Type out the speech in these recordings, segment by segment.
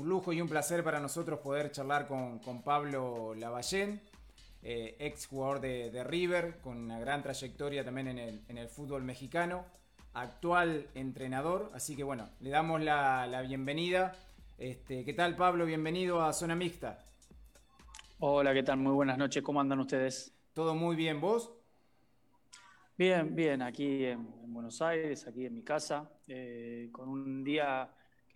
un lujo y un placer para nosotros poder charlar con, Pablo Lavallén, eh, ex jugador de, River, con una gran trayectoria también en el, fútbol mexicano, actual entrenador. Así que bueno, le damos la, bienvenida. Este, ¿Qué tal Pablo? Bienvenido a Zona Mixta. Hola, ¿qué tal? Muy buenas noches. ¿Cómo andan ustedes? Todo muy bien, ¿vos? Bien, bien, aquí en, Buenos Aires, aquí en mi casa, eh, con un día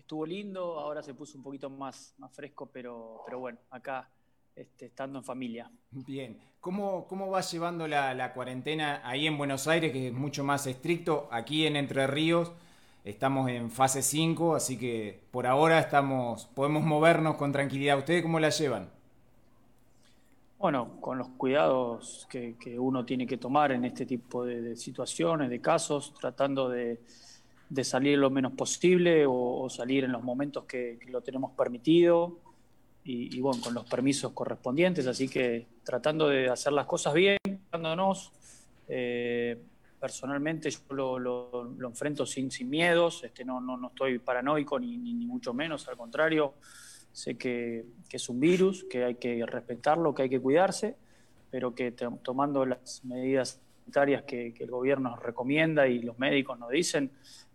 estuvo lindo, ahora se puso un poquito más, más fresco, pero, pero bueno, acá este, estando en familia. Bien, ¿cómo, cómo vas llevando la, cuarentena ahí en Buenos Aires, que es mucho más estricto? Aquí en Entre Ríos estamos en fase 5, así que por ahora estamos, podemos movernos con tranquilidad. ¿Ustedes cómo la llevan? Bueno, con los cuidados que, uno tiene que tomar en este tipo de, situaciones, de casos, tratando de, salir lo menos posible o, salir en los momentos que, lo tenemos permitido y, bueno, con los permisos correspondientes, así que tratando de hacer las cosas bien, dándonos. Eh, personalmente yo lo, enfrento sin, sin miedos, este, no, no, no estoy paranoico ni, ni, mucho menos, al contrario Sé que, es un virus, que hay que respetarlo, que hay que cuidarse, pero que tomando las medidas sanitarias que, el gobierno nos recomienda y los médicos nos dicen,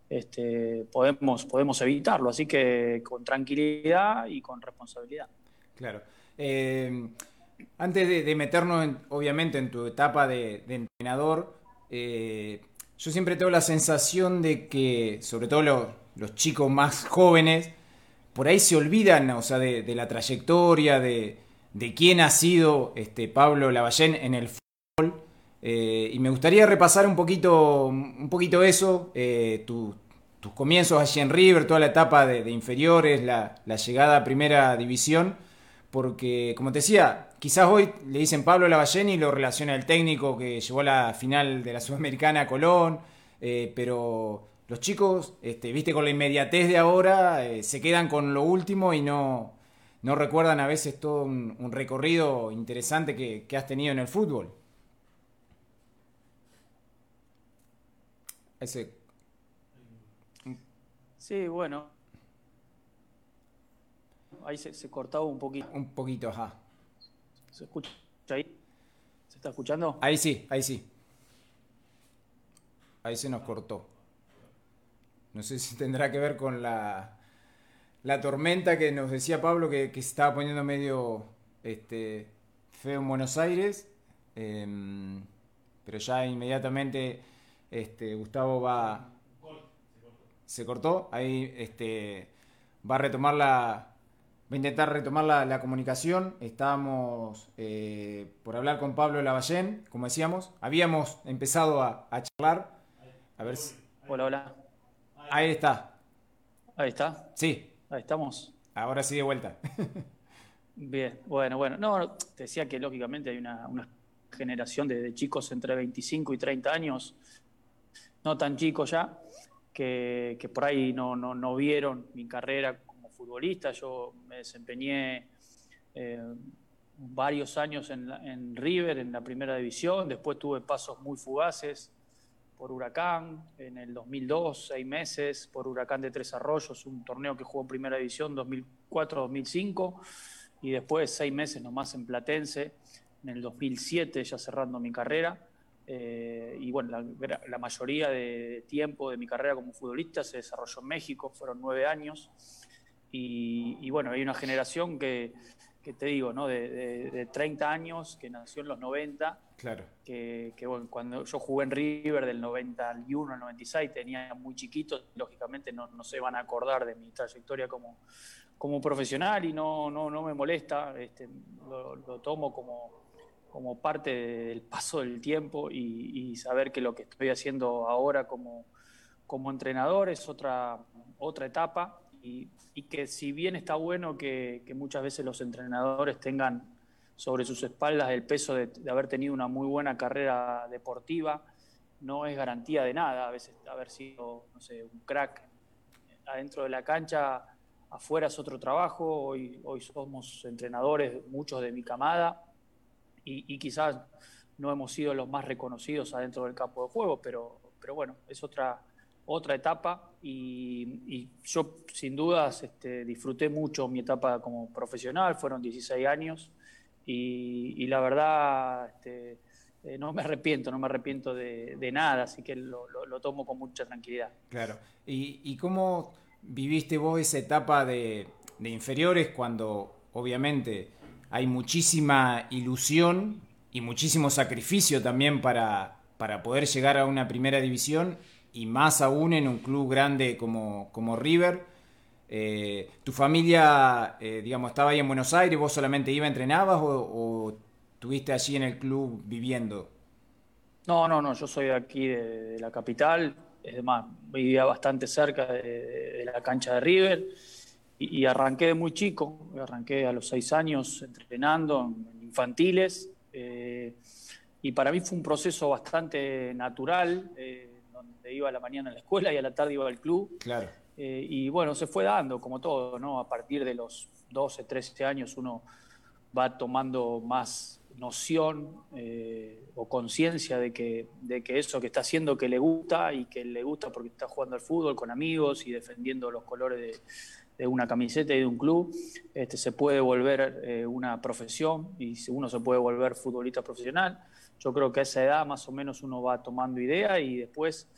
este, podemos, podemos evitarlo. Así que con tranquilidad y con responsabilidad. Claro. Eh, antes de, meternos, obviamente, en tu etapa de, entrenador, eh, yo siempre tengo la sensación de que, sobre todo los chicos más jóvenes, por ahí se olvidan, o sea, de, la trayectoria, de, quién ha sido este, Pablo Lavallén en el fútbol. Eh, y me gustaría repasar un poquito, un poquito eso, eh, tus comienzos allí en River, toda la etapa de, inferiores, la, llegada a primera división, porque como te decía, quizás hoy le dicen Pablo Lavallén y lo relaciona el técnico que llevó la final de la Sudamericana a Colón, eh, pero los chicos, este, viste, con la inmediatez de ahora, eh, se quedan con lo último y no, no recuerdan a veces todo un, recorrido interesante que, has tenido en el fútbol. Ese. Sí, bueno. Ahí se, se, cortaba un poquito. Un poquito, ajá. ¿Se escucha ahí? ¿Se está escuchando? Ahí sí, ahí sí. Ahí se nos cortó. No sé si tendrá que ver con la, la tormenta que nos decía Pablo que, se estaba poniendo medio este, feo en Buenos Aires. Em, pero ya inmediatamente este, Gustavo va. Se cortó. Ahí este, va a retomar la. Va a intentar retomar la, comunicación. Estábamos eh, por hablar con Pablo Lavallén, como decíamos. Habíamos empezado a, a charlar. A ver si... Hola, hola. Ahí está. Ahí está. Sí. Ahí estamos. Ahora sí de vuelta. Bien, bueno, bueno. No, te decía que lógicamente hay una, generación de, chicos entre 25 y 30 años, no tan chicos ya, que, por ahí no, no, vieron mi carrera como futbolista. Yo me desempeñé eh, varios años en, en River, en la primera división, después tuve pasos muy fugaces por Huracán en el 2002, seis meses, por Huracán de Tres Arroyos, un torneo que jugó en Primera División 2004-2005, y después seis meses nomás en Platense, en el 2007, ya cerrando mi carrera. Eh, y bueno, la, mayoría de tiempo de mi carrera como futbolista se desarrolló en México, fueron nueve años. Y, y bueno, hay una generación que, que te digo, ¿no? De, de, 30 años, que nació en los 90. Claro. Que, bueno, cuando yo jugué en River del 91 al 96, tenía muy chiquitos, lógicamente no, no, se van a acordar de mi trayectoria como, como profesional y no, no, no me molesta, este, lo, tomo como, como parte del paso del tiempo y, saber que lo que estoy haciendo ahora como, como entrenador es otra, otra etapa y, que si bien está bueno que, muchas veces los entrenadores tengan sobre sus espaldas el peso de, haber tenido una muy buena carrera deportiva, no es garantía de nada. A veces haber sido, no sé, un crack adentro de la cancha, afuera es otro trabajo. Hoy somos entrenadores, muchos de mi camada, y, quizás no hemos sido los más reconocidos adentro del campo de juego, pero, pero bueno, es otra, otra etapa y, yo sin dudas este, disfruté mucho mi etapa como profesional, fueron 16 años y, la verdad este, eh, no me arrepiento, no me arrepiento de, nada, así que lo, tomo con mucha tranquilidad. Claro, ¿y, cómo viviste vos esa etapa de inferiores cuando obviamente hay muchísima ilusión y muchísimo sacrificio también para, para poder llegar a una primera división y más aún en un club grande como, como River. Eh, ¿Tu familia, eh, digamos, estaba ahí en Buenos Aires, vos solamente iba, entrenabas o, o estuviste allí en el club viviendo? No, no, no, yo soy aquí, de, la capital, es más, vivía bastante cerca de, la cancha de River y, arranqué de muy chico, arranqué a los seis años entrenando en infantiles eh, y para mí fue un proceso bastante natural iba a la mañana a la escuela y a la tarde iba al club. Claro. Eh, y bueno, se fue dando, como todo, ¿no? A partir de los 12, 13 años uno va tomando más noción eh, o conciencia de que, de que eso que está haciendo que le gusta y que le gusta porque está jugando al fútbol con amigos y defendiendo los colores de, una camiseta y de un club, este, se puede volver eh, una profesión y uno se puede volver futbolista profesional. Yo creo que a esa edad más o menos uno va tomando idea y después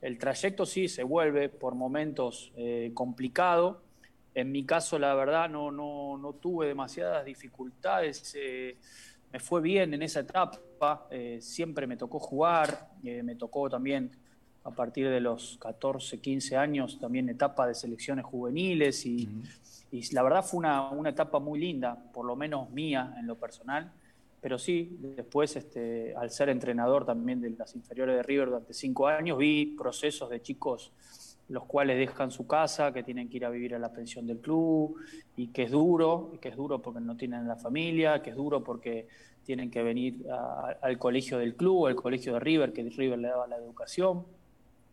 el trayecto sí se vuelve por momentos eh, complicado. En mi caso, la verdad, no, no, no tuve demasiadas dificultades. Eh, me fue bien en esa etapa. Siempre me tocó jugar. me tocó también a partir de los 14, 15 años, también etapa de selecciones juveniles. Y, y la verdad fue una, una etapa muy linda, por lo menos mía en lo personal pero sí, después, este, al ser entrenador también de las inferiores de River durante cinco años, vi procesos de chicos los cuales dejan su casa, que tienen que ir a vivir a la pensión del club, y que es duro, que es duro porque no tienen la familia, que es duro porque tienen que venir al colegio del club, al colegio de River, que River le daba la educación.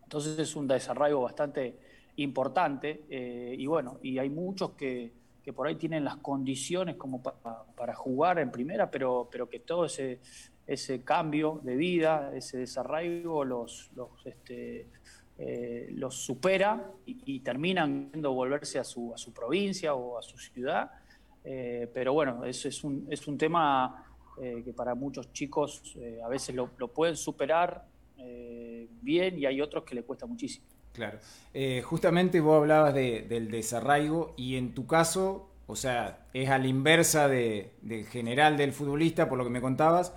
Entonces es un desarraigo bastante importante, eh, y bueno, y hay muchos que que por ahí tienen las condiciones como para, jugar en primera, pero, pero que todo ese, ese cambio de vida, ese desarraigo los, los, este, eh, los supera y, terminan viendo volverse a su, a su provincia o a su ciudad. Eh, pero bueno, eso es un, es un tema que para muchos chicos a veces lo pueden superar bien y hay otros que le cuesta muchísimo. Claro. Eh, justamente vos hablabas del desarraigo y en tu caso, o sea, es a la inversa del general del futbolista, por lo que me contabas.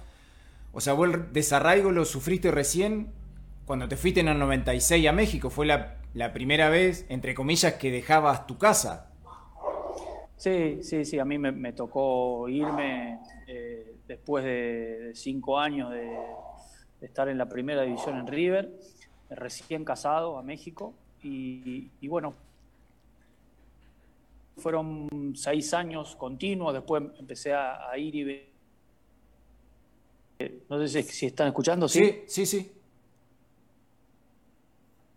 O sea, vos el desarraigo lo sufriste recién cuando te fuiste en el 96 a México. Fue la, primera vez, entre comillas, que dejabas tu casa. Sí, sí, sí. A mí me, tocó irme eh, después de, cinco años de, de estar en la primera división en River recién casado a México y, bueno, fueron seis años continuos, después empecé a, ir y ver. No sé si, están escuchando, ¿sí? Sí, sí,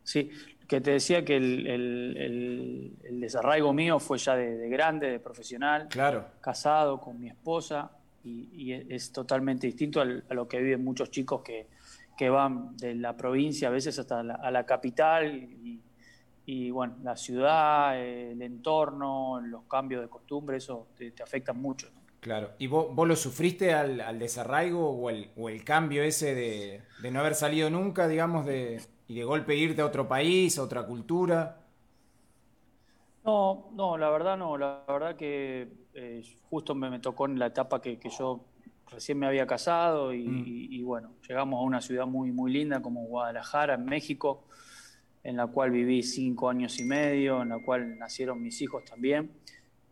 sí. que te decía que el, desarraigo mío fue ya de, grande, de profesional, claro. casado con mi esposa, y, es, totalmente distinto a lo que viven muchos chicos que, que van de la provincia a veces hasta la, a la capital y, bueno, la ciudad, el entorno, los cambios de costumbre, eso te, afecta mucho. Claro, ¿y vos, vos lo sufriste al, desarraigo o el, o el, cambio ese de, no haber salido nunca, digamos, de, y de golpe irte a otro país, a otra cultura? No, no, la verdad no, la verdad que eh, justo me, me, tocó en la etapa que, que yo recién me había casado mm. y, bueno, llegamos a una ciudad muy, muy linda como Guadalajara, en México, en la cual viví cinco años y medio, en la cual nacieron mis hijos también,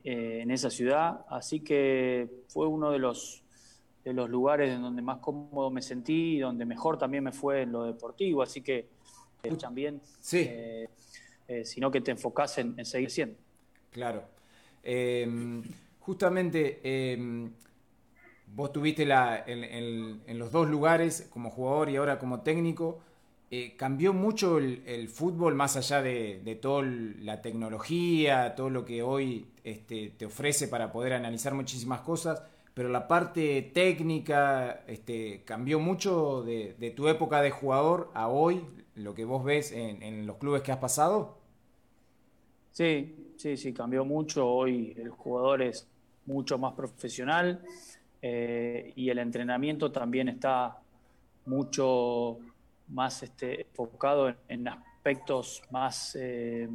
eh, en esa ciudad. Así que fue uno de los, de los lugares en donde más cómodo me sentí y donde mejor también me fue en lo deportivo. Así que escuchan bien, sí. Eh, eh, sino que te enfocas en, en seguir siendo. Claro. Em, justamente em, vos tuviste la, en, los dos lugares, como jugador y ahora como técnico. Eh, ¿Cambió mucho el, fútbol más allá de, toda la tecnología, todo lo que hoy este, te ofrece para poder analizar muchísimas cosas? pero la parte técnica este, cambió mucho de, tu época de jugador a hoy, lo que vos ves en, los clubes que has pasado. Sí, sí, sí, cambió mucho. Hoy el jugador es mucho más profesional eh, y el entrenamiento también está mucho más este, enfocado en, aspectos más eh,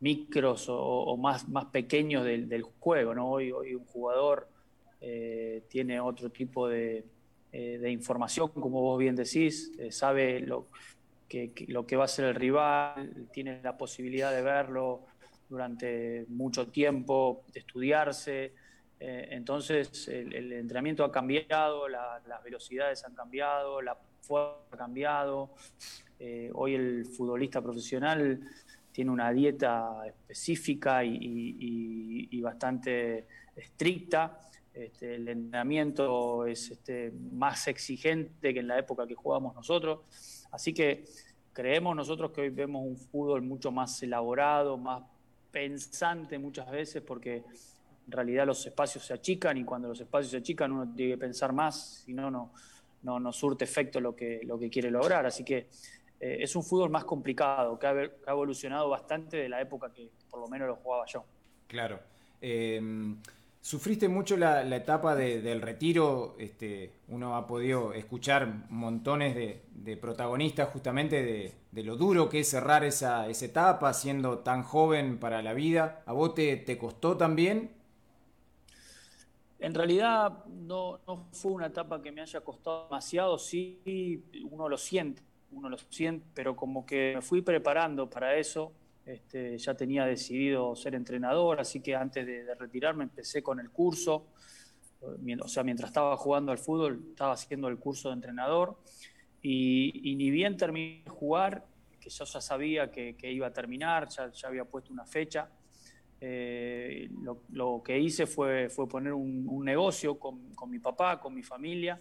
micros o, más, más pequeños del, juego. ¿no? Hoy, hoy un jugador eh, tiene otro tipo de, eh, información, como vos bien decís, sabe lo que, lo que va a ser el rival, tiene la posibilidad de verlo durante mucho tiempo, de estudiarse. Entonces el, entrenamiento ha cambiado, las velocidades han cambiado, la fuerza ha cambiado. hoy el futbolista profesional tiene una dieta específica y bastante estricta. Este, el entrenamiento es este, más exigente que en la época que jugábamos nosotros. Así que creemos nosotros que hoy vemos un fútbol mucho más elaborado, más pensante muchas veces, porque en realidad los espacios se achican y cuando los espacios se achican uno tiene que pensar más, si no, no, no, surte efecto lo que, lo que quiere lograr. Así que eh, es un fútbol más complicado, que ha, evolucionado bastante de la época que por lo menos lo jugaba yo. Claro. Eh, Sufriste mucho la, etapa del retiro, este, uno ha podido escuchar montones de, protagonistas justamente de, lo duro que es cerrar esa, etapa siendo tan joven para la vida. ¿A vos te, costó también? En realidad no, fue una etapa que me haya costado demasiado, sí uno lo siente, uno lo siente, pero como que me fui preparando para eso este, ya tenía decidido ser entrenador, así que antes de, retirarme empecé con el curso. O sea, mientras estaba jugando al fútbol, estaba haciendo el curso de entrenador. Y, ni bien terminé de jugar, que yo ya sabía que, iba a terminar, ya, había puesto una fecha. Eh, lo, que hice fue, fue poner un, negocio con, mi papá, con mi familia,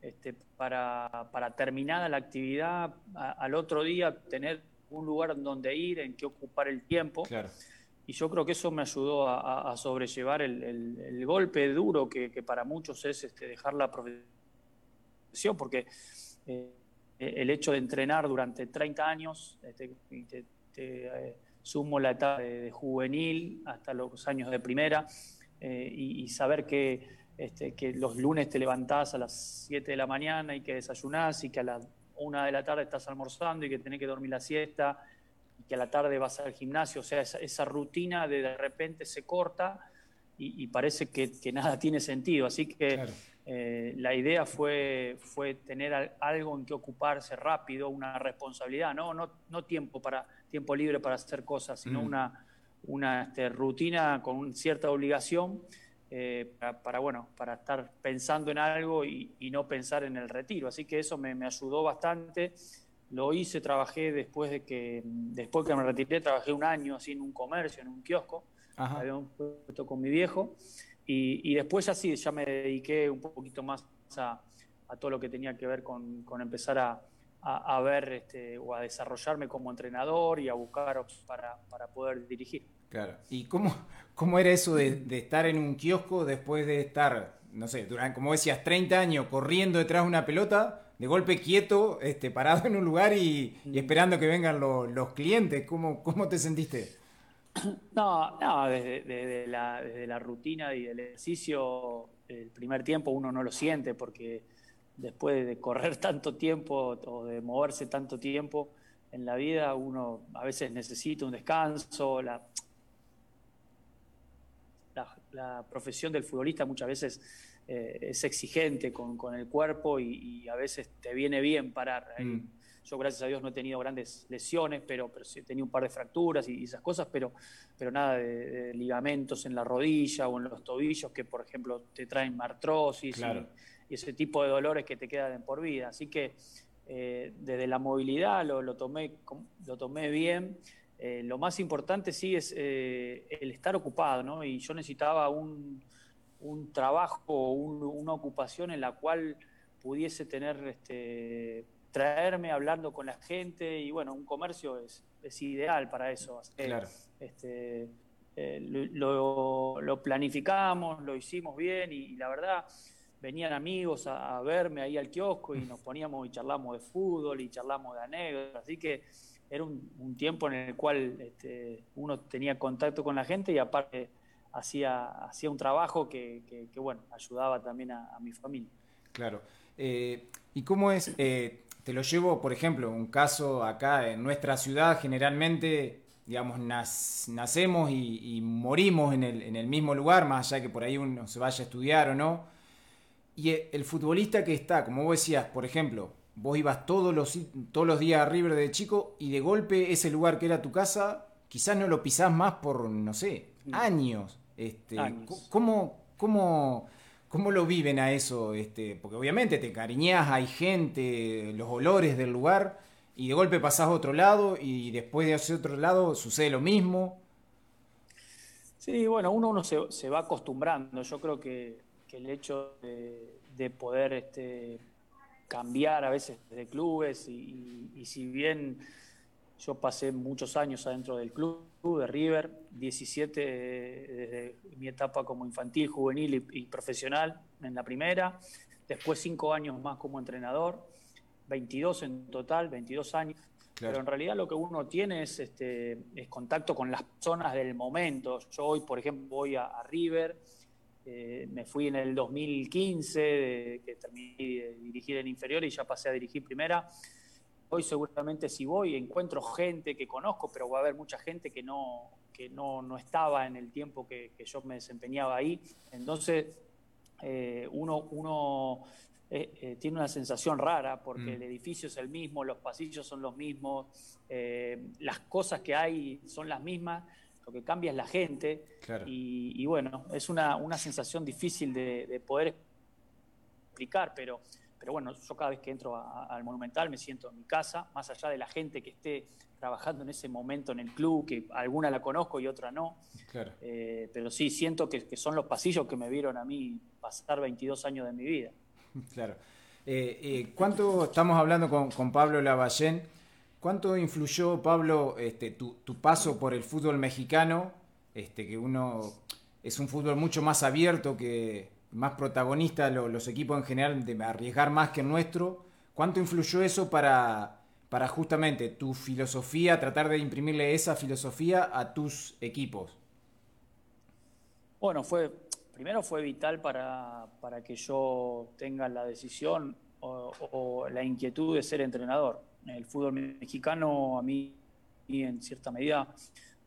este, para, para terminada la actividad, al otro día tener un lugar donde ir, en que ocupar el tiempo. Y yo creo que eso me ayudó a, sobrellevar el, golpe duro que, para muchos es este, dejar la profesión, porque eh, el hecho de entrenar durante 30 años, este, te, eh, sumo la etapa de, juvenil hasta los años de primera, eh, y, saber que, este, que los lunes te levantás a las 7 de la mañana y que desayunás y que a las una de la tarde estás almorzando y que tenés que dormir la siesta y que a la tarde vas al gimnasio, o sea, esa, rutina de de repente se corta y, parece que, nada tiene sentido. Así que eh, la idea fue, fue tener algo en que ocuparse rápido, una responsabilidad, no, no, no tiempo, para, tiempo libre para hacer cosas, sino mm. una, una este, rutina con cierta obligación eh, para, bueno, para estar pensando en algo y, no pensar en el retiro. Así que eso me, ayudó bastante. Lo hice, trabajé después de que, después que me retiré, trabajé un año así en un comercio, en un kiosco, habíamos puesto con mi viejo. Y, después ya sí, ya me dediqué un poquito más a, todo lo que tenía que ver con, empezar a, ver este, o a desarrollarme como entrenador y a buscar para, para poder dirigir. Claro. ¿Y cómo, cómo era eso de, estar en un kiosco después de estar, no sé, durante, como decías, 30 años corriendo detrás de una pelota, de golpe quieto, este, parado en un lugar y, esperando que vengan los clientes? ¿Cómo, ¿Cómo te sentiste? No, no desde, la, desde la rutina y del ejercicio, el primer tiempo uno no lo siente porque después de correr tanto tiempo o de moverse tanto tiempo en la vida, uno a veces necesita un descanso, la, la, profesión del futbolista muchas veces eh, es exigente con, el cuerpo y, a veces te viene bien parar. Mm. Yo, gracias a Dios, no he tenido grandes lesiones, pero, pero sí he tenido un par de fracturas y, esas cosas, pero, pero nada de, ligamentos en la rodilla o en los tobillos que, por ejemplo, te traen artrosis y, ese tipo de dolores que te quedan por vida. Así que eh, desde la movilidad lo, lo, tomé, lo tomé bien. Eh, lo más importante sí es eh, el estar ocupado, ¿no? Y yo necesitaba un, un trabajo, una ocupación en la cual pudiese tener, este, traerme hablando con la gente y bueno, un comercio es, es ideal para eso. Este, eh, lo, planificamos, lo hicimos bien y, la verdad venían amigos a, verme ahí al kiosco y nos poníamos y charlamos de fútbol y charlamos de anécdotas, así que era un, tiempo en el cual este, uno tenía contacto con la gente y aparte hacía, hacía un trabajo que, bueno, ayudaba también a, mi familia. Claro. Eh, ¿Y cómo es? Eh, te lo llevo, por ejemplo, un caso acá en nuestra ciudad, generalmente digamos, nacemos y, morimos en el, mismo lugar, más allá que por ahí uno se vaya a estudiar o no. Y el futbolista que está, como vos decías, por ejemplo, vos ibas todos los, todos los días a River de chico y de golpe ese lugar que era tu casa, quizás no lo pisás más por, no sé, años. Este, ¿cómo, cómo, cómo, lo viven a eso? Este, porque obviamente te cariñás, hay gente, los olores del lugar y de golpe pasás a otro lado y después de ese otro lado sucede lo mismo. Sí, bueno, uno, uno se, va acostumbrando. Yo creo que, el hecho de, poder este, cambiar a veces de clubes y, si bien yo pasé muchos años adentro del club de River, 17 desde mi etapa como infantil, juvenil y profesional en la primera, después cinco años más como entrenador 22 en total, 22 años. Pero en realidad lo que uno tiene es, este, es contacto con las personas del momento. Yo hoy, por ejemplo, voy a, River, eh, me fui en el 2015, que terminé de dirigir en inferior y ya pasé a dirigir primera. Hoy seguramente si voy encuentro gente que conozco, pero va a haber mucha gente que no, que no, no estaba en el tiempo que, que yo me desempeñaba ahí. Entonces, eh, uno, uno eh, eh, tiene una sensación rara porque mm. el edificio es el mismo, los pasillos son los mismos, las cosas que hay son las mismas, lo que cambia es la gente. Y, bueno, es una, una sensación difícil de, poder explicar, pero, pero bueno, yo cada vez que entro al Monumental me siento en mi casa, más allá de la gente que esté trabajando en ese momento en el club, que alguna la conozco y otra no. pero sí, siento que, que son los pasillos que me vieron a mí pasar 22 años de mi vida. Claro. Eh, eh, ¿Cuánto estamos hablando con, Pablo Lavallén? ¿Cuánto influyó, Pablo, este, tu, paso por el fútbol mexicano? Este, que uno es un fútbol mucho más abierto, que más protagonista, los equipos en general, de arriesgar más que el nuestro. ¿Cuánto influyó eso para, para justamente tu filosofía, tratar de imprimirle esa filosofía a tus equipos? Bueno, fue primero fue vital para, que yo tenga la decisión o, la inquietud de ser entrenador. El fútbol mexicano a mí, en cierta medida,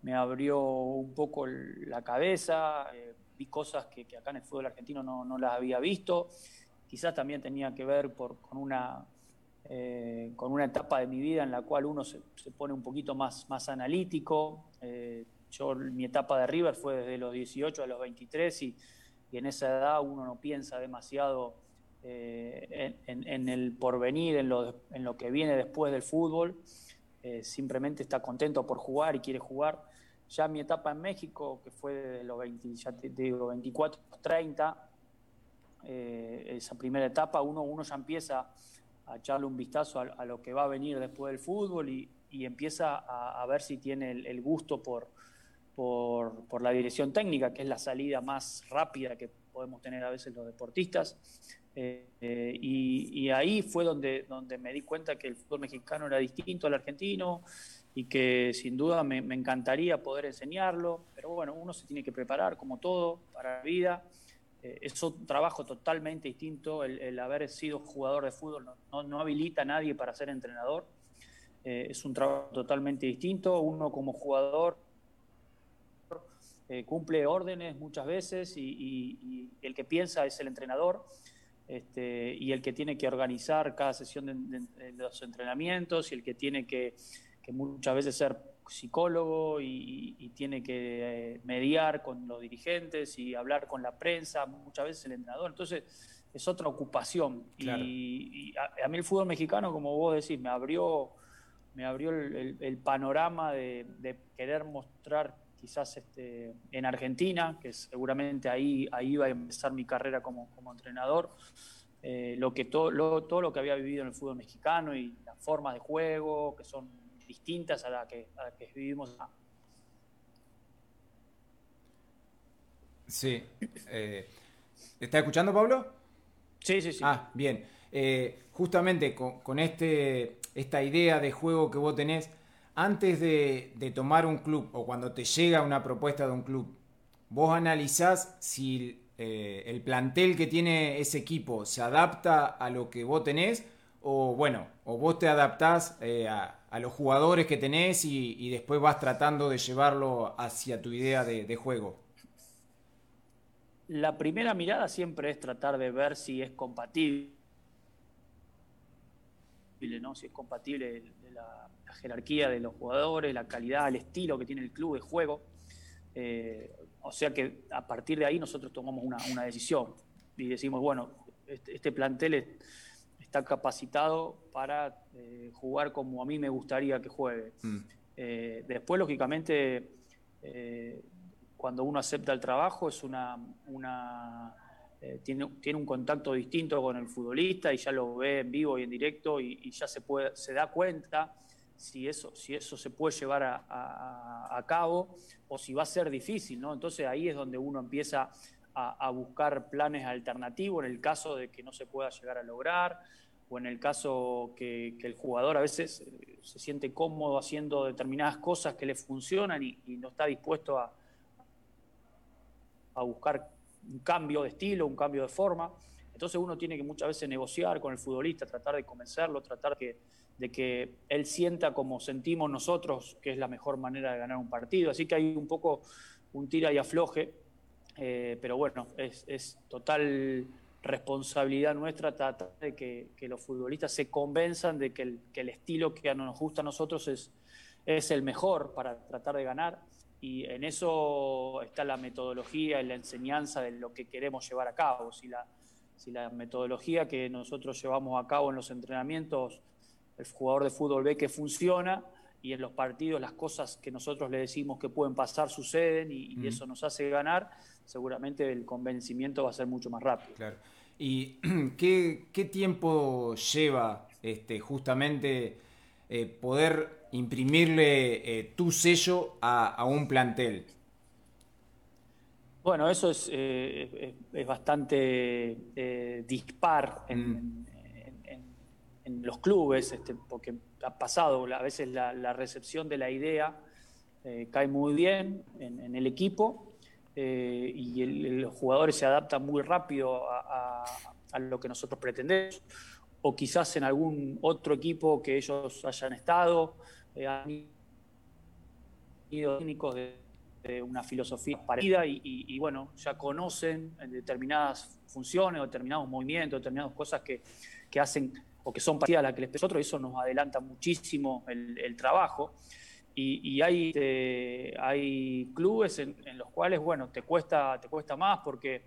me abrió un poco la cabeza, eh, cosas que, acá en el fútbol argentino no, las había visto. Quizás también tenía que ver por, con, una, eh, con una etapa de mi vida en la cual uno se, pone un poquito más, más analítico. Eh, yo, mi etapa de River fue desde los 18 a los 23 y y en esa edad uno no piensa demasiado eh, en, el porvenir, en lo, en lo que viene después del fútbol, simplemente está contento por jugar y quiere jugar. Ya mi etapa en México, que fue de los 20, ya te digo, 24, 30, eh, esa primera etapa, uno, uno ya empieza a echarle un vistazo a, lo que va a venir después del fútbol y, empieza a, ver si tiene el gusto por, por, la dirección técnica, que es la salida más rápida que podemos tener a veces los deportistas. Eh, eh, y, ahí fue donde, donde me di cuenta que el fútbol mexicano era distinto al argentino y que sin duda me, encantaría poder enseñarlo, pero bueno, uno se tiene que preparar como todo para la vida. Eh, es un trabajo totalmente distinto, el, haber sido jugador de fútbol no, no, habilita a nadie para ser entrenador, es un trabajo totalmente distinto, uno como jugador eh, cumple órdenes muchas veces y, el que piensa es el entrenador este, y el que tiene que organizar cada sesión de, los entrenamientos y el que tiene que, muchas veces ser psicólogo y, tiene que eh, mediar con los dirigentes y hablar con la prensa, muchas veces el entrenador. Entonces es otra ocupación. Y, a, mí el fútbol mexicano, como vos decís, me abrió, me abrió el, panorama de, de, querer mostrar quizás este, en Argentina, que seguramente ahí, ahí iba a empezar mi carrera como, entrenador, eh, lo que todo, todo lo que había vivido en el fútbol mexicano y las formas de juego que son distintas a las que, que vivimos Sí. Eh, ¿Está escuchando, Pablo? Sí, sí, sí. Ah, bien. Eh, justamente con, este, esta idea de juego que vos tenés, antes de, tomar un club o cuando te llega una propuesta de un club, vos analizás si eh, el plantel que tiene ese equipo se adapta a lo que vos tenés o bueno, o vos te adaptás a, los jugadores que tenés y, después vas tratando de llevarlo hacia tu idea de juego. La primera mirada siempre es tratar de ver si es compatible, ¿no? si es compatible la, jerarquía de los jugadores, la calidad, el estilo que tiene el club de juego. Eh, o sea que a partir de ahí nosotros tomamos una, decisión y decimos, bueno, este, este plantel está capacitado para eh, jugar como a mí me gustaría que juegue. Mm. Eh, después, lógicamente, cuando uno acepta el trabajo es una, eh, tiene, tiene, un contacto distinto con el futbolista y ya lo ve en vivo y en directo y, ya se, puede, se da cuenta si eso, si eso se puede llevar a, cabo o si va a ser difícil, ¿no? Entonces ahí es donde uno empieza a, buscar planes alternativos en el caso de que no se pueda llegar a lograr o en el caso que, el jugador a veces eh, se siente cómodo haciendo determinadas cosas que le funcionan y no está dispuesto a, a buscar un cambio de estilo, un cambio de forma. Entonces uno tiene que muchas veces negociar con el futbolista, tratar de convencerlo, tratar de que él sienta como sentimos nosotros, que es la mejor manera de ganar un partido. Así que hay un poco un tira y afloje, eh, pero bueno, es, total responsabilidad nuestra tratar de que, los futbolistas se convenzan de que el, que el, estilo que nos gusta a nosotros es, es el mejor para tratar de ganar y en eso está la metodología y la enseñanza de lo que queremos llevar a cabo. Si la metodología que nosotros llevamos a cabo en los entrenamientos, el jugador de fútbol ve que funciona y en los partidos las cosas que nosotros le decimos que pueden pasar suceden y, eso nos hace ganar, seguramente el convencimiento va a ser mucho más rápido. Claro. ¿Y qué, qué tiempo lleva este, justamente eh, poder imprimirle eh, tu sello a, un plantel? Bueno, eso es, eh, es bastante dispar en, mm. Los clubes, este, porque ha pasado, a veces la, recepción de la idea cae muy bien en, el equipo y los jugadores se adaptan muy rápido a, lo que nosotros pretendemos. O quizás en algún otro equipo que ellos hayan estado, eh, han ido técnicos de, una filosofía parecida y, bueno, ya conocen determinadas funciones determinados movimientos, determinadas cosas que, hacen o que son parecidas a las que les nosotros, eso nos adelanta muchísimo el, trabajo. Y, hay, eh, hay clubes en, en, los cuales, bueno, te cuesta, te cuesta más porque,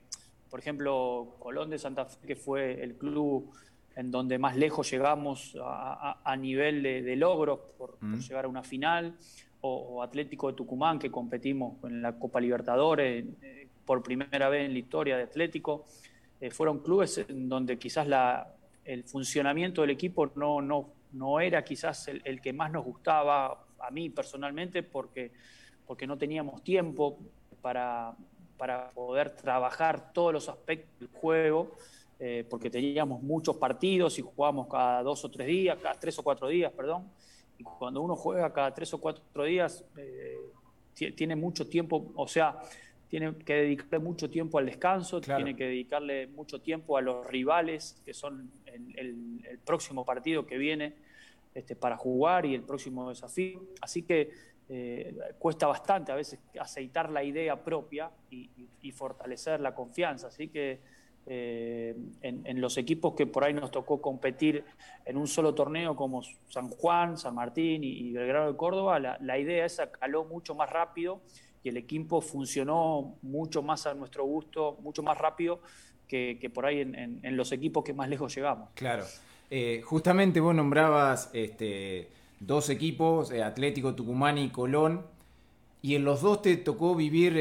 por ejemplo, Colón de Santa Fe, que fue el club en donde más lejos llegamos a, nivel de, logros por, mm. llegar a una final, o, Atlético de Tucumán, que competimos en la Copa Libertadores eh, por primera vez en la historia de Atlético. Eh, fueron clubes en donde quizás la, el funcionamiento del equipo no, no, no era quizás el, que más nos gustaba a mí personalmente, porque, porque no teníamos tiempo para, para poder trabajar todos los aspectos del juego. Eh, porque teníamos muchos partidos y jugábamos cada dos o tres días, cada tres o cuatro días, perdón. Y cuando uno juega cada tres o cuatro días, eh, tiene mucho tiempo, o sea, tiene que dedicarle mucho tiempo al descanso, tiene que dedicarle mucho tiempo a los rivales, que son el, próximo partido que viene este, para jugar y el próximo desafío. Así que eh, cuesta bastante a veces aceitar la idea propia y, y fortalecer la confianza. Así que eh, en, los equipos que por ahí nos tocó competir en un solo torneo como San Juan, San Martín y, Belgrano de Córdoba, la, idea esa caló mucho más rápido y el equipo funcionó mucho más a nuestro gusto, mucho más rápido que, por ahí en, los equipos que más lejos llegamos. Claro. Eh, justamente vos nombrabas este, dos equipos, eh, Atlético Tucumán y Colón, y en los dos te tocó vivir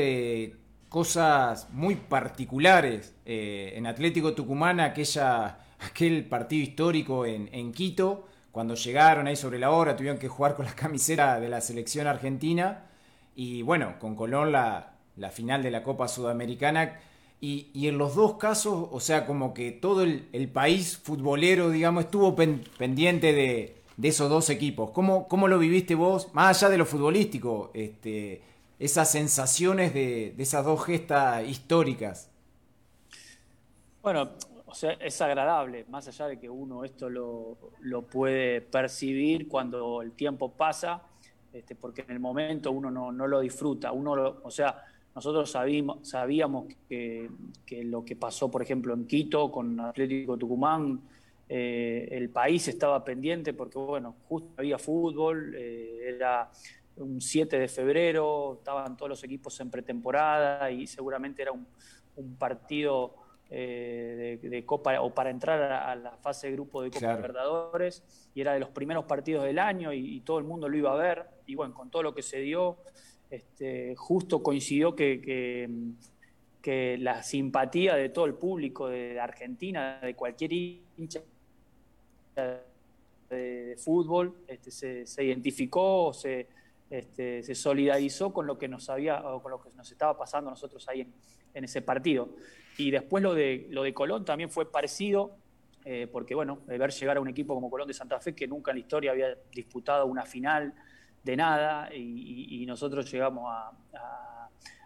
cosas muy particulares. Eh, en Atlético Tucumán, aquella, aquel partido histórico en, Quito, cuando llegaron ahí sobre la hora, tuvieron que jugar con la camiseta de la selección argentina. Y bueno, con Colón la, la final de la Copa Sudamericana. Y, en los dos casos, o sea, como que todo el, país futbolero, digamos, estuvo pendiente de, esos dos equipos. ¿Cómo, ¿Cómo, lo viviste vos, más allá de lo futbolístico, este, esas sensaciones de, esas dos gestas históricas? Bueno, o sea, es agradable, más allá de que uno esto lo, lo puede percibir cuando el tiempo pasa, este, porque en el momento uno no, no lo disfruta, uno lo, o sea, nosotros sabíamos, sabíamos que, lo que pasó, por ejemplo, en Quito con Atlético Tucumán, eh, el país estaba pendiente porque, bueno, justo había fútbol, eh, era un 7 de febrero, estaban todos los equipos en pretemporada y seguramente era un, partido eh, de, Copa o para entrar a, la fase de grupo de Copa Libertadores y era de los primeros partidos del año y, y, todo el mundo lo iba a ver y bueno, con todo lo que se dio este, justo coincidió que, que, la simpatía de todo el público de Argentina, de cualquier hincha de, fútbol, este, se, identificó, se, este, se solidarizó con lo que nos había, con lo que nos estaba pasando nosotros ahí en, ese partido. Y después lo de, lo de Colón también fue parecido, eh, porque bueno, ver llegar a un equipo como Colón de Santa Fe, que nunca en la historia había disputado una final, de nada y, nosotros llegamos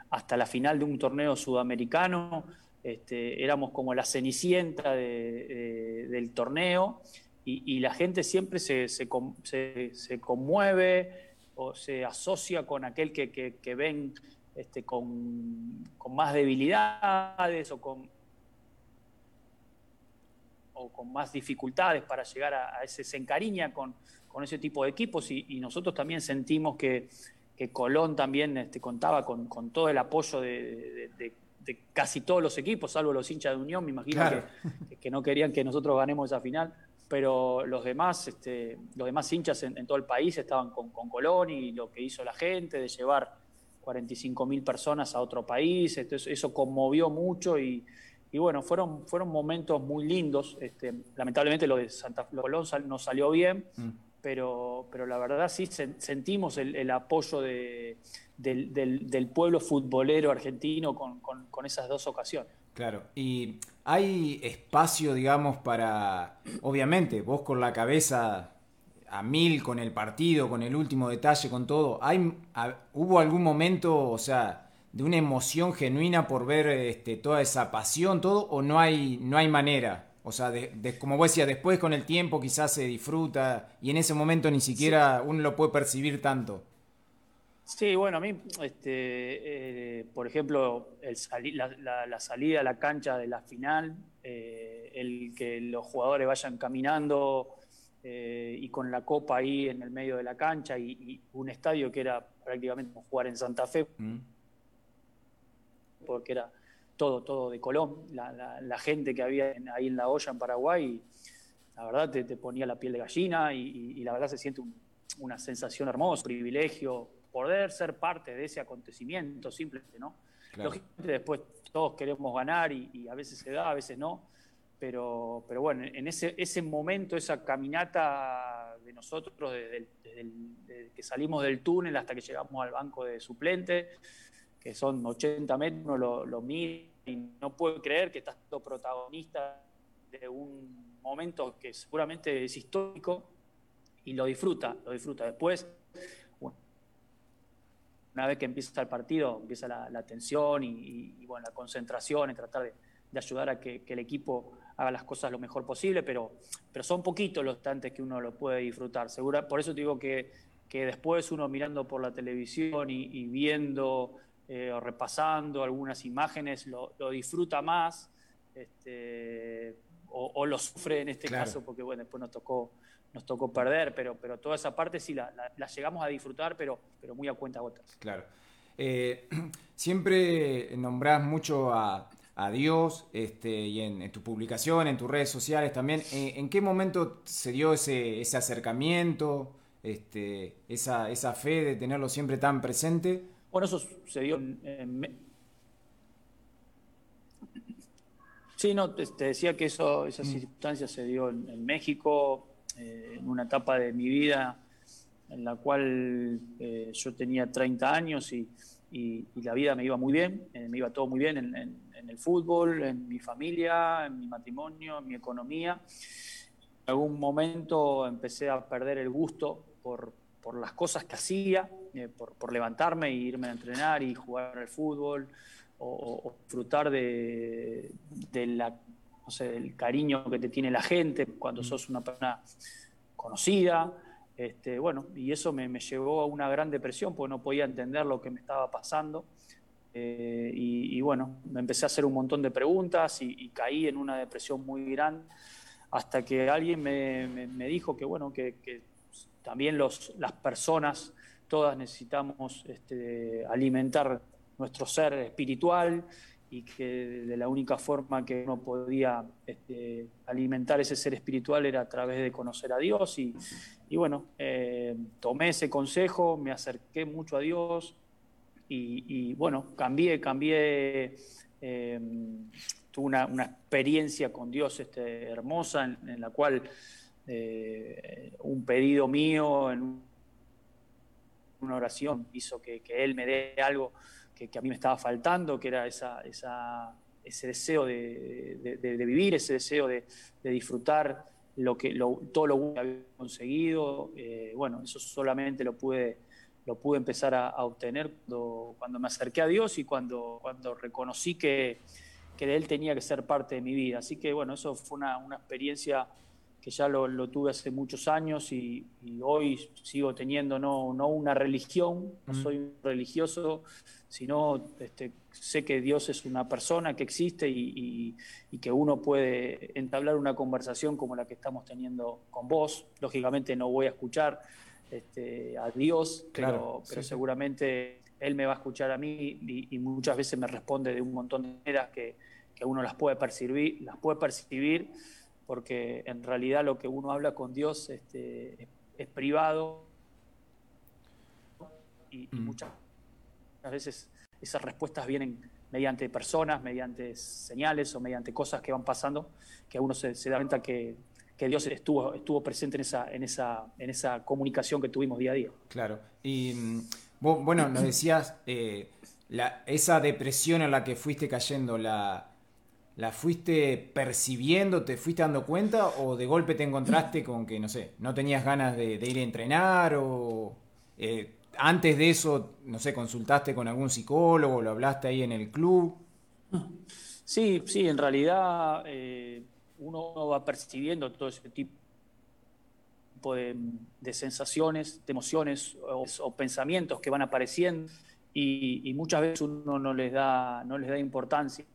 hasta la final de un torneo sudamericano. Este, éramos como la cenicienta del torneo y, la gente siempre se, se, conmueve o se asocia con aquel que, ven este, con, más debilidades o con, o con más dificultades para llegar a, a ese, se encariña con, con ese tipo de equipos y, nosotros también sentimos que, Colón también este, contaba con, todo el apoyo de, casi todos los equipos, salvo los hinchas de Unión, me imagino que, no querían que nosotros ganemos esa final, pero los demás, este, los demás hinchas en, todo el país estaban con, Colón y lo que hizo la gente de llevar 45 mil personas a otro país, entonces eso conmovió mucho y, bueno, fueron, fueron momentos muy lindos. Este, lamentablemente lo de Santa Colón no salió bien, mm pero, pero la verdad sí sentimos el, apoyo de, del, pueblo futbolero argentino con, con, esas dos ocasiones. Claro, y hay espacio, digamos, para, obviamente, vos con la cabeza a mil con el partido, con el último detalle, con todo, ¿hay, ¿hubo algún momento, o sea, de una emoción genuina por ver este, toda esa pasión, todo, o no hay, no hay manera? O sea, como vos decías, después con el tiempo quizás se disfruta y en ese momento ni siquiera uno lo puede percibir tanto. Sí, bueno, a mí, este, eh, por ejemplo, la, salida a la cancha de la final, eh, el que los jugadores vayan caminando eh, y con la copa ahí en el medio de la cancha y, un estadio que era prácticamente como jugar en Santa Fe, mm. porque era todo, todo de Colón, la, gente que había ahí en la olla en Paraguay, la verdad te, ponía la piel de gallina y, la verdad se siente una sensación hermosa, privilegio, poder ser parte de ese acontecimiento simplemente, ¿no? Lógicamente después todos queremos ganar y, a veces se da, a veces no, pero, pero bueno, en ese, ese momento, esa caminata de nosotros, desde, que salimos del túnel hasta que llegamos al banco de suplente, que son 80 metros, lo, lo mide y no puedo creer que estás siendo protagonista de un momento que seguramente es histórico y lo disfruta, lo disfruta. Después, una vez que empieza el partido, empieza la, tensión y, bueno, la concentración y tratar de, ayudar a que, el equipo haga las cosas lo mejor posible, pero, pero son poquitos los tantos que uno lo puede disfrutar. Segura, por eso digo que, que después uno mirando por la televisión y viendo eh, o repasando algunas imágenes lo, disfruta más este, o, lo sufre en este caso porque bueno, después nos tocó, nos tocó perder, pero, pero toda esa parte sí la, llegamos a disfrutar, pero, pero muy a cuenta gotas. Claro. Eh, siempre nombrás mucho a, Dios este, y en, tu publicación, en tus redes sociales también. Eh, ¿En qué momento se dio ese, ese acercamiento, este, esa, esa fe de tenerlo siempre tan presente? Bueno, eso se dio en... Sí, no, te, decía que eso, esa mm. circunstancia se dio en, México, eh, en una etapa de mi vida en la cual eh, yo tenía 30 años y, y, la vida me iba muy bien, eh, me iba todo muy bien en, el fútbol, en mi familia, en mi matrimonio, en mi economía. En algún momento empecé a perder el gusto por, las cosas que hacía, eh, por, levantarme e irme a entrenar y jugar al fútbol o, disfrutar de, la, del cariño que te tiene la gente cuando sos una persona conocida. Este, bueno, y eso me, llevó a una gran depresión porque no podía entender lo que me estaba pasando. Eh, y, bueno, me empecé a hacer un montón de preguntas y, caí en una depresión muy grande hasta que alguien me, dijo que, bueno, que, también los, las personas, todas necesitamos este, alimentar nuestro ser espiritual y que de la única forma que uno podía este, alimentar ese ser espiritual era a través de conocer a Dios. Y, bueno, eh, tomé ese consejo, me acerqué mucho a Dios y, bueno, cambié, cambié, eh, tuve una, experiencia con Dios este, hermosa en, la cual eh, un pedido mío en una oración hizo que, Él me dé algo que, a mí me estaba faltando, que era esa, ese deseo de, vivir, ese deseo de, disfrutar lo que, todo lo que había conseguido. Eh, bueno, eso solamente lo pude, lo pude empezar a, obtener cuando, cuando, me acerqué a Dios y cuando, cuando reconocí que, que Él tenía que ser parte de mi vida. Así que bueno, eso fue una, una experiencia que ya lo, tuve hace muchos años y, hoy sigo teniendo no, no una religión, no soy religioso, sino este, sé que Dios es una persona que existe y, que uno puede entablar una conversación como la que estamos teniendo con vos. Lógicamente no voy a escuchar este, a Dios, pero, pero seguramente Él me va a escuchar a mí y, muchas veces me responde de un montón de maneras que, que uno las puede percibir, las puede percibir porque en realidad lo que uno habla con Dios este, es, privado y, mm. muchas, veces esas respuestas vienen mediante personas, mediante señales o mediante cosas que van pasando, que uno se, da cuenta que, Dios estuvo, estuvo presente en esa, en, esa, en esa comunicación que tuvimos día a día. Claro. Y mm, bueno, nos decías, eh, esa depresión en la que fuiste cayendo, la, ¿La fuiste percibiendo, te fuiste dando cuenta o de golpe te encontraste con que, no sé, no tenías ganas de, ir a entrenar o eh, antes de eso, no sé, consultaste con algún psicólogo, lo hablaste ahí en el club? Sí, sí, en realidad eh, uno va percibiendo todo ese tipo de, sensaciones, de emociones o, pensamientos que van apareciendo y, y, muchas veces uno no les da, no les da importancia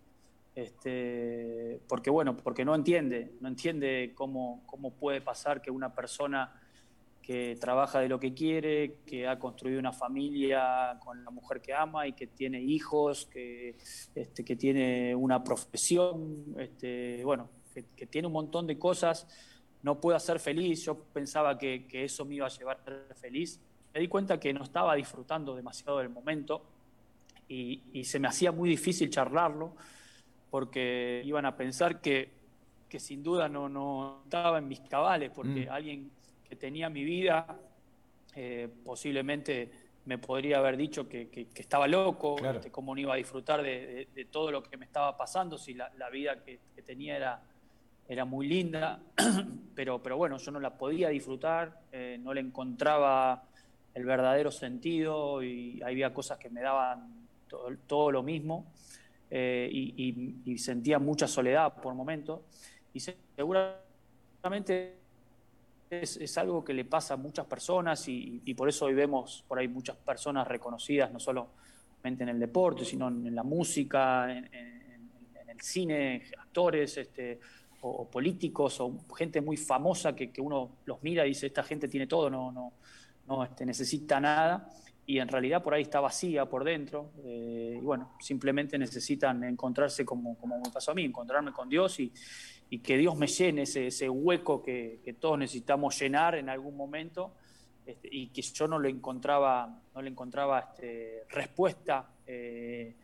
este, porque bueno, porque no entiende, no entiende cómo, cómo puede pasar que una persona que trabaja de lo que quiere, que ha construido una familia con la mujer que ama y que tiene hijos, que, este, que tiene una profesión, este, bueno, que, tiene un montón de cosas, no pueda ser feliz. Yo pensaba que, eso me iba a llevar a ser feliz. Me di cuenta que no estaba disfrutando demasiado del momento y, y se me hacía muy difícil charlarlo porque iban a pensar que, que sin duda no, no, estaba en mis cabales, porque mm. alguien que tenía mi vida eh, posiblemente me podría haber dicho que, que, estaba loco, este, cómo no iba a disfrutar de, de, todo lo que me estaba pasando, si la, la vida que, tenía era, era muy linda, pero, pero bueno, yo no la podía disfrutar, eh, no le encontraba el verdadero sentido y había cosas que me daban todo, todo lo mismo. Eh, y, sentía mucha soledad por momentos. Y seguramente es, algo que le pasa a muchas personas y, por eso hoy vemos por ahí muchas personas reconocidas, no solamente en el deporte, sino en, la música, en, el cine, actores este, o, políticos o gente muy famosa que, que, uno los mira y dice, esta gente tiene todo, no, no, no este, necesita nada y en realidad por ahí está vacía por dentro. Eh, y bueno, simplemente necesitan encontrarse como, como me pasó a mí, encontrarme con Dios y, y que Dios me llene ese, ese hueco que, que, todos necesitamos llenar en algún momento este, y que yo no le encontraba, no le encontraba este, respuesta eh,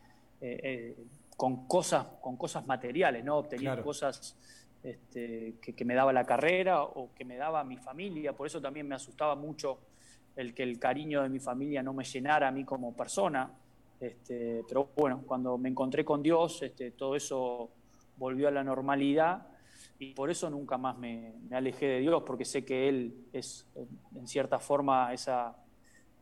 eh, con, cosas, con cosas materiales, ¿no? Obtenía cosas este, que, que me daba la carrera o que me daba mi familia, por eso también me asustaba mucho el que el cariño de mi familia no me llenara a mí como persona, Este, pero bueno, cuando me encontré con Dios, este, todo eso volvió a la normalidad y por eso nunca más me, alejé de Dios, porque sé que Él es, en cierta forma, esa,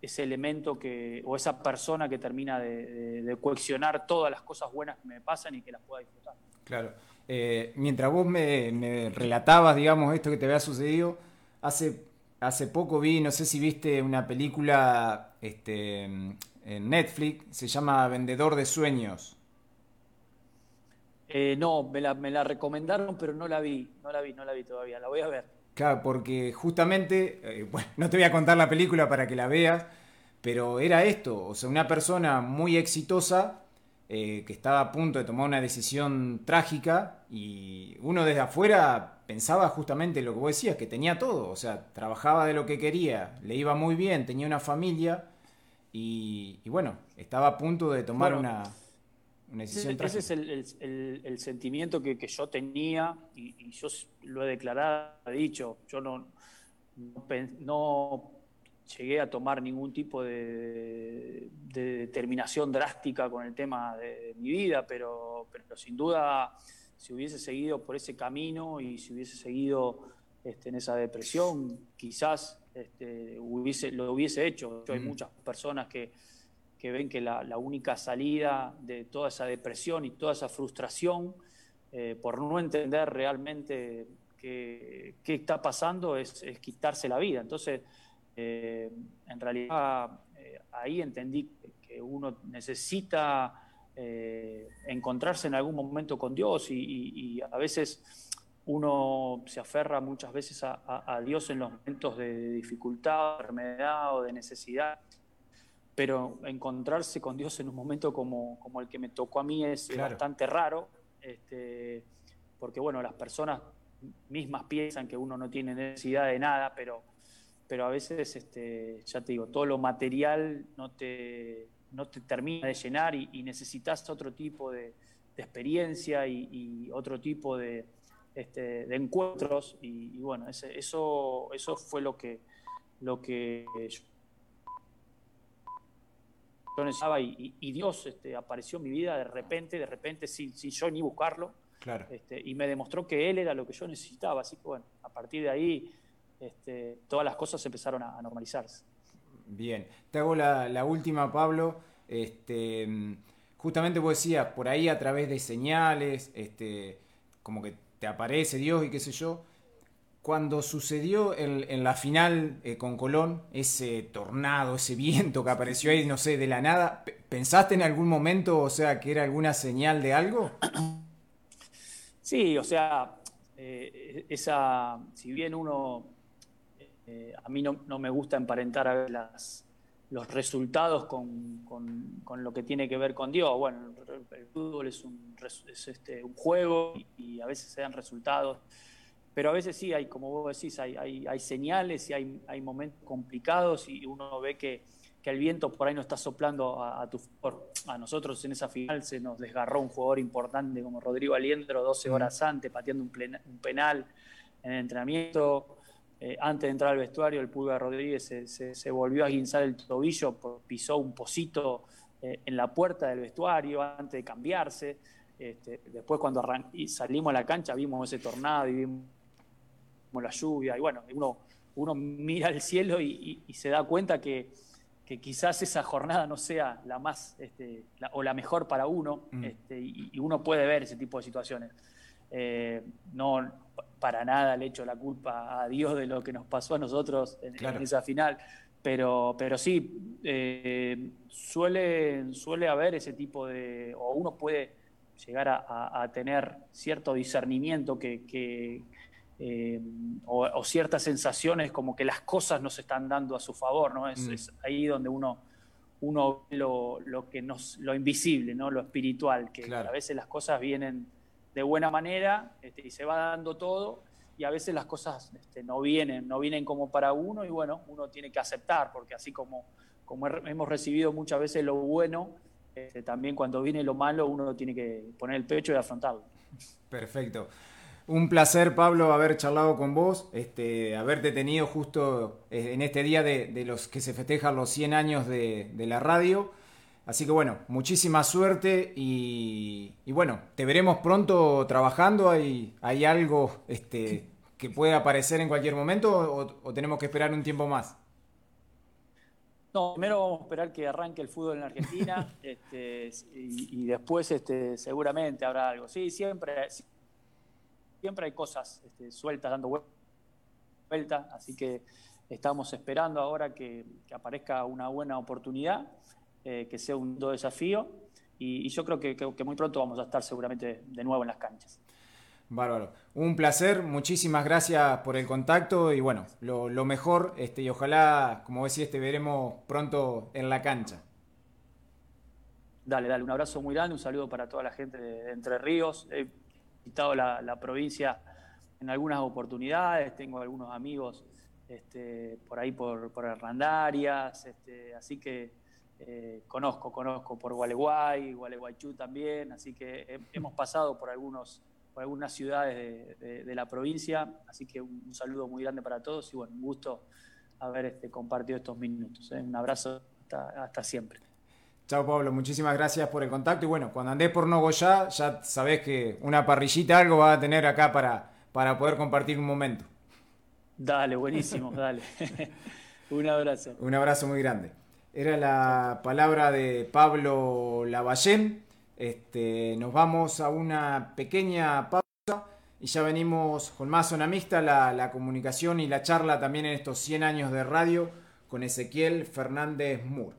ese elemento que, o esa persona que termina de, de, coleccionar todas las cosas buenas que me pasan y que las pueda disfrutar. Claro. Eh, mientras vos me, me, relatabas, digamos, esto que te había sucedido, hace, hace poco vi, no sé si viste una película este, en Netflix, se llama Vendedor de Sueños. Eh, no, me la, me la, recomendaron, pero no la vi, no la vi, no la vi todavía, la voy a ver. Claro, porque justamente, eh, bueno, no te voy a contar la película para que la veas, pero era esto, o sea, una persona muy exitosa eh, que estaba a punto de tomar una decisión trágica y uno desde afuera pensaba justamente lo que vos decías, que tenía todo, o sea, trabajaba de lo que quería, le iba muy bien, tenía una familia y, bueno, estaba a punto de tomar una ese, es el, sentimiento que, yo tenía y, yo lo he declarado, he dicho, yo no, no, llegué a tomar ningún tipo de, determinación drástica con el tema de, mi vida, pero, pero, sin duda si hubiese seguido por ese camino y si hubiese seguido este, en esa depresión, quizás este, hubiese, lo hubiese hecho. Hay mm. muchas personas que que ven que la, única salida de toda esa depresión y toda esa frustración eh, por no entender realmente qué, está pasando es, quitarse la vida. Entonces, eh, en realidad eh, ahí entendí que uno necesita encontrarse en algún momento con Dios y, a veces uno se aferra muchas veces a, a Dios en los momentos de dificultad, de enfermedad o de necesidad. Pero encontrarse con Dios en un momento como, como el que me tocó a mí es bastante raro, este, porque bueno, las personas mismas piensan que uno no tiene necesidad de nada, pero, pero a veces, este, ya te digo, todo lo material no te, no te termina de llenar y, necesitas otro tipo de, experiencia y, otro tipo de, este, de encuentros y, bueno, ese, eso, eso fue lo que, lo que y, Dios este, apareció en mi vida de repente, de repente sin, yo ni buscarlo. Claro. Este, y me demostró que Él era lo que yo necesitaba. Así que bueno, a partir de ahí este, todas las cosas empezaron a, normalizarse. Bien, te hago la, última, Pablo. Este, justamente vos decías, por ahí a través de señales, este, como que te aparece Dios y qué sé yo cuando sucedió en, la final eh, con Colón, ese tornado, ese viento que apareció ahí, no sé, de la nada, ¿pensaste en algún momento, o sea, que era alguna señal de algo? Sí, o sea, eh, esa, si bien uno, eh, a mí no, me gusta emparentar a las, los resultados con, lo que tiene que ver con Dios. Bueno, el, fútbol es un, este, un juego y, a veces se dan resultados pero a veces sí hay, como vos decís, hay, hay, señales y hay, hay, momentos complicados y uno ve que, que, el viento por ahí no está soplando a, tu favor. A nosotros en esa final se nos desgarró un jugador importante como Rodrigo Aliendro 12 horas antes, pateando un, penal en el entrenamiento. Eh, antes de entrar al vestuario, el Pulga Rodríguez se, se, volvió a guinzar el tobillo, pisó un pocito eh, en la puerta del vestuario antes de cambiarse. Este, después cuando salimos a la cancha vimos ese tornado y vimos la lluvia, y bueno, uno, uno mira al cielo y, se da cuenta que, quizás esa jornada no sea la más este, o la mejor para uno, mm. este, y, uno puede ver ese tipo de situaciones. Eh, no para nada le echo la culpa a Dios de lo que nos pasó a nosotros en, esa final, pero, pero sí, eh, suele, suele haber ese tipo de, o uno puede llegar a, tener cierto discernimiento que, eh, o, ciertas sensaciones como que las cosas nos están dando a su favor, ¿no? Es, mm. ahí donde uno, uno ve lo, lo, que nos, lo invisible, ¿no? Lo espiritual, que a veces las cosas vienen de buena manera este, y se va dando todo, y a veces las cosas este, no vienen, no vienen como para uno, y bueno, uno tiene que aceptar, porque así como, como hemos recibido muchas veces lo bueno, este, también cuando viene lo malo uno tiene que poner el pecho y afrontarlo. Perfecto. Un placer, Pablo, haber charlado con vos, este, haberte tenido justo eh, en este día de, los que se festejan los 100 años de, la radio. Así que bueno, muchísima suerte y, bueno, te veremos pronto trabajando. ¿Hay, hay algo este, que puede aparecer en cualquier momento o, tenemos que esperar un tiempo más? No, primero vamos a esperar que arranque el fútbol en Argentina este, y, después este, seguramente habrá algo. Sí, siempre, siempre hay cosas este, sueltas dando vuelta, así que estamos esperando ahora que aparezca una buena oportunidad eh, que sea un desafío y, yo creo que, muy pronto vamos a estar seguramente de nuevo en las canchas. Bárbaro. Un placer, muchísimas gracias por el contacto y bueno, lo, mejor este, y ojalá, como decías, te veremos pronto en la cancha. Dale, dale, un abrazo muy grande, un saludo para toda la gente de Entre Ríos. He visitado la, provincia en algunas oportunidades, tengo algunos amigos este, por ahí por, por Hernandarias, este, así que eh, conozco, conozco por Gualeguay, Gualeguaychú también, así que hemos pasado por, algunos, por algunas ciudades de, la provincia, así que un, saludo muy grande para todos y bueno, un gusto haber este, compartido estos minutos. ¿eh? Un abrazo hasta, siempre. Chao Pablo, muchísimas gracias por el contacto y bueno, cuando andés por Nogoyá ya sabés que una parrillita algo va a tener acá para, para poder compartir un momento. Dale, buenísimo, dale. un abrazo. Un abrazo muy grande. Era la palabra de Pablo Lavallén. Este, nos vamos a una pequeña pausa y ya venimos con más zona mixta, la, la comunicación y la charla también en estos 100 años de radio con Ezequiel Fernández Moore.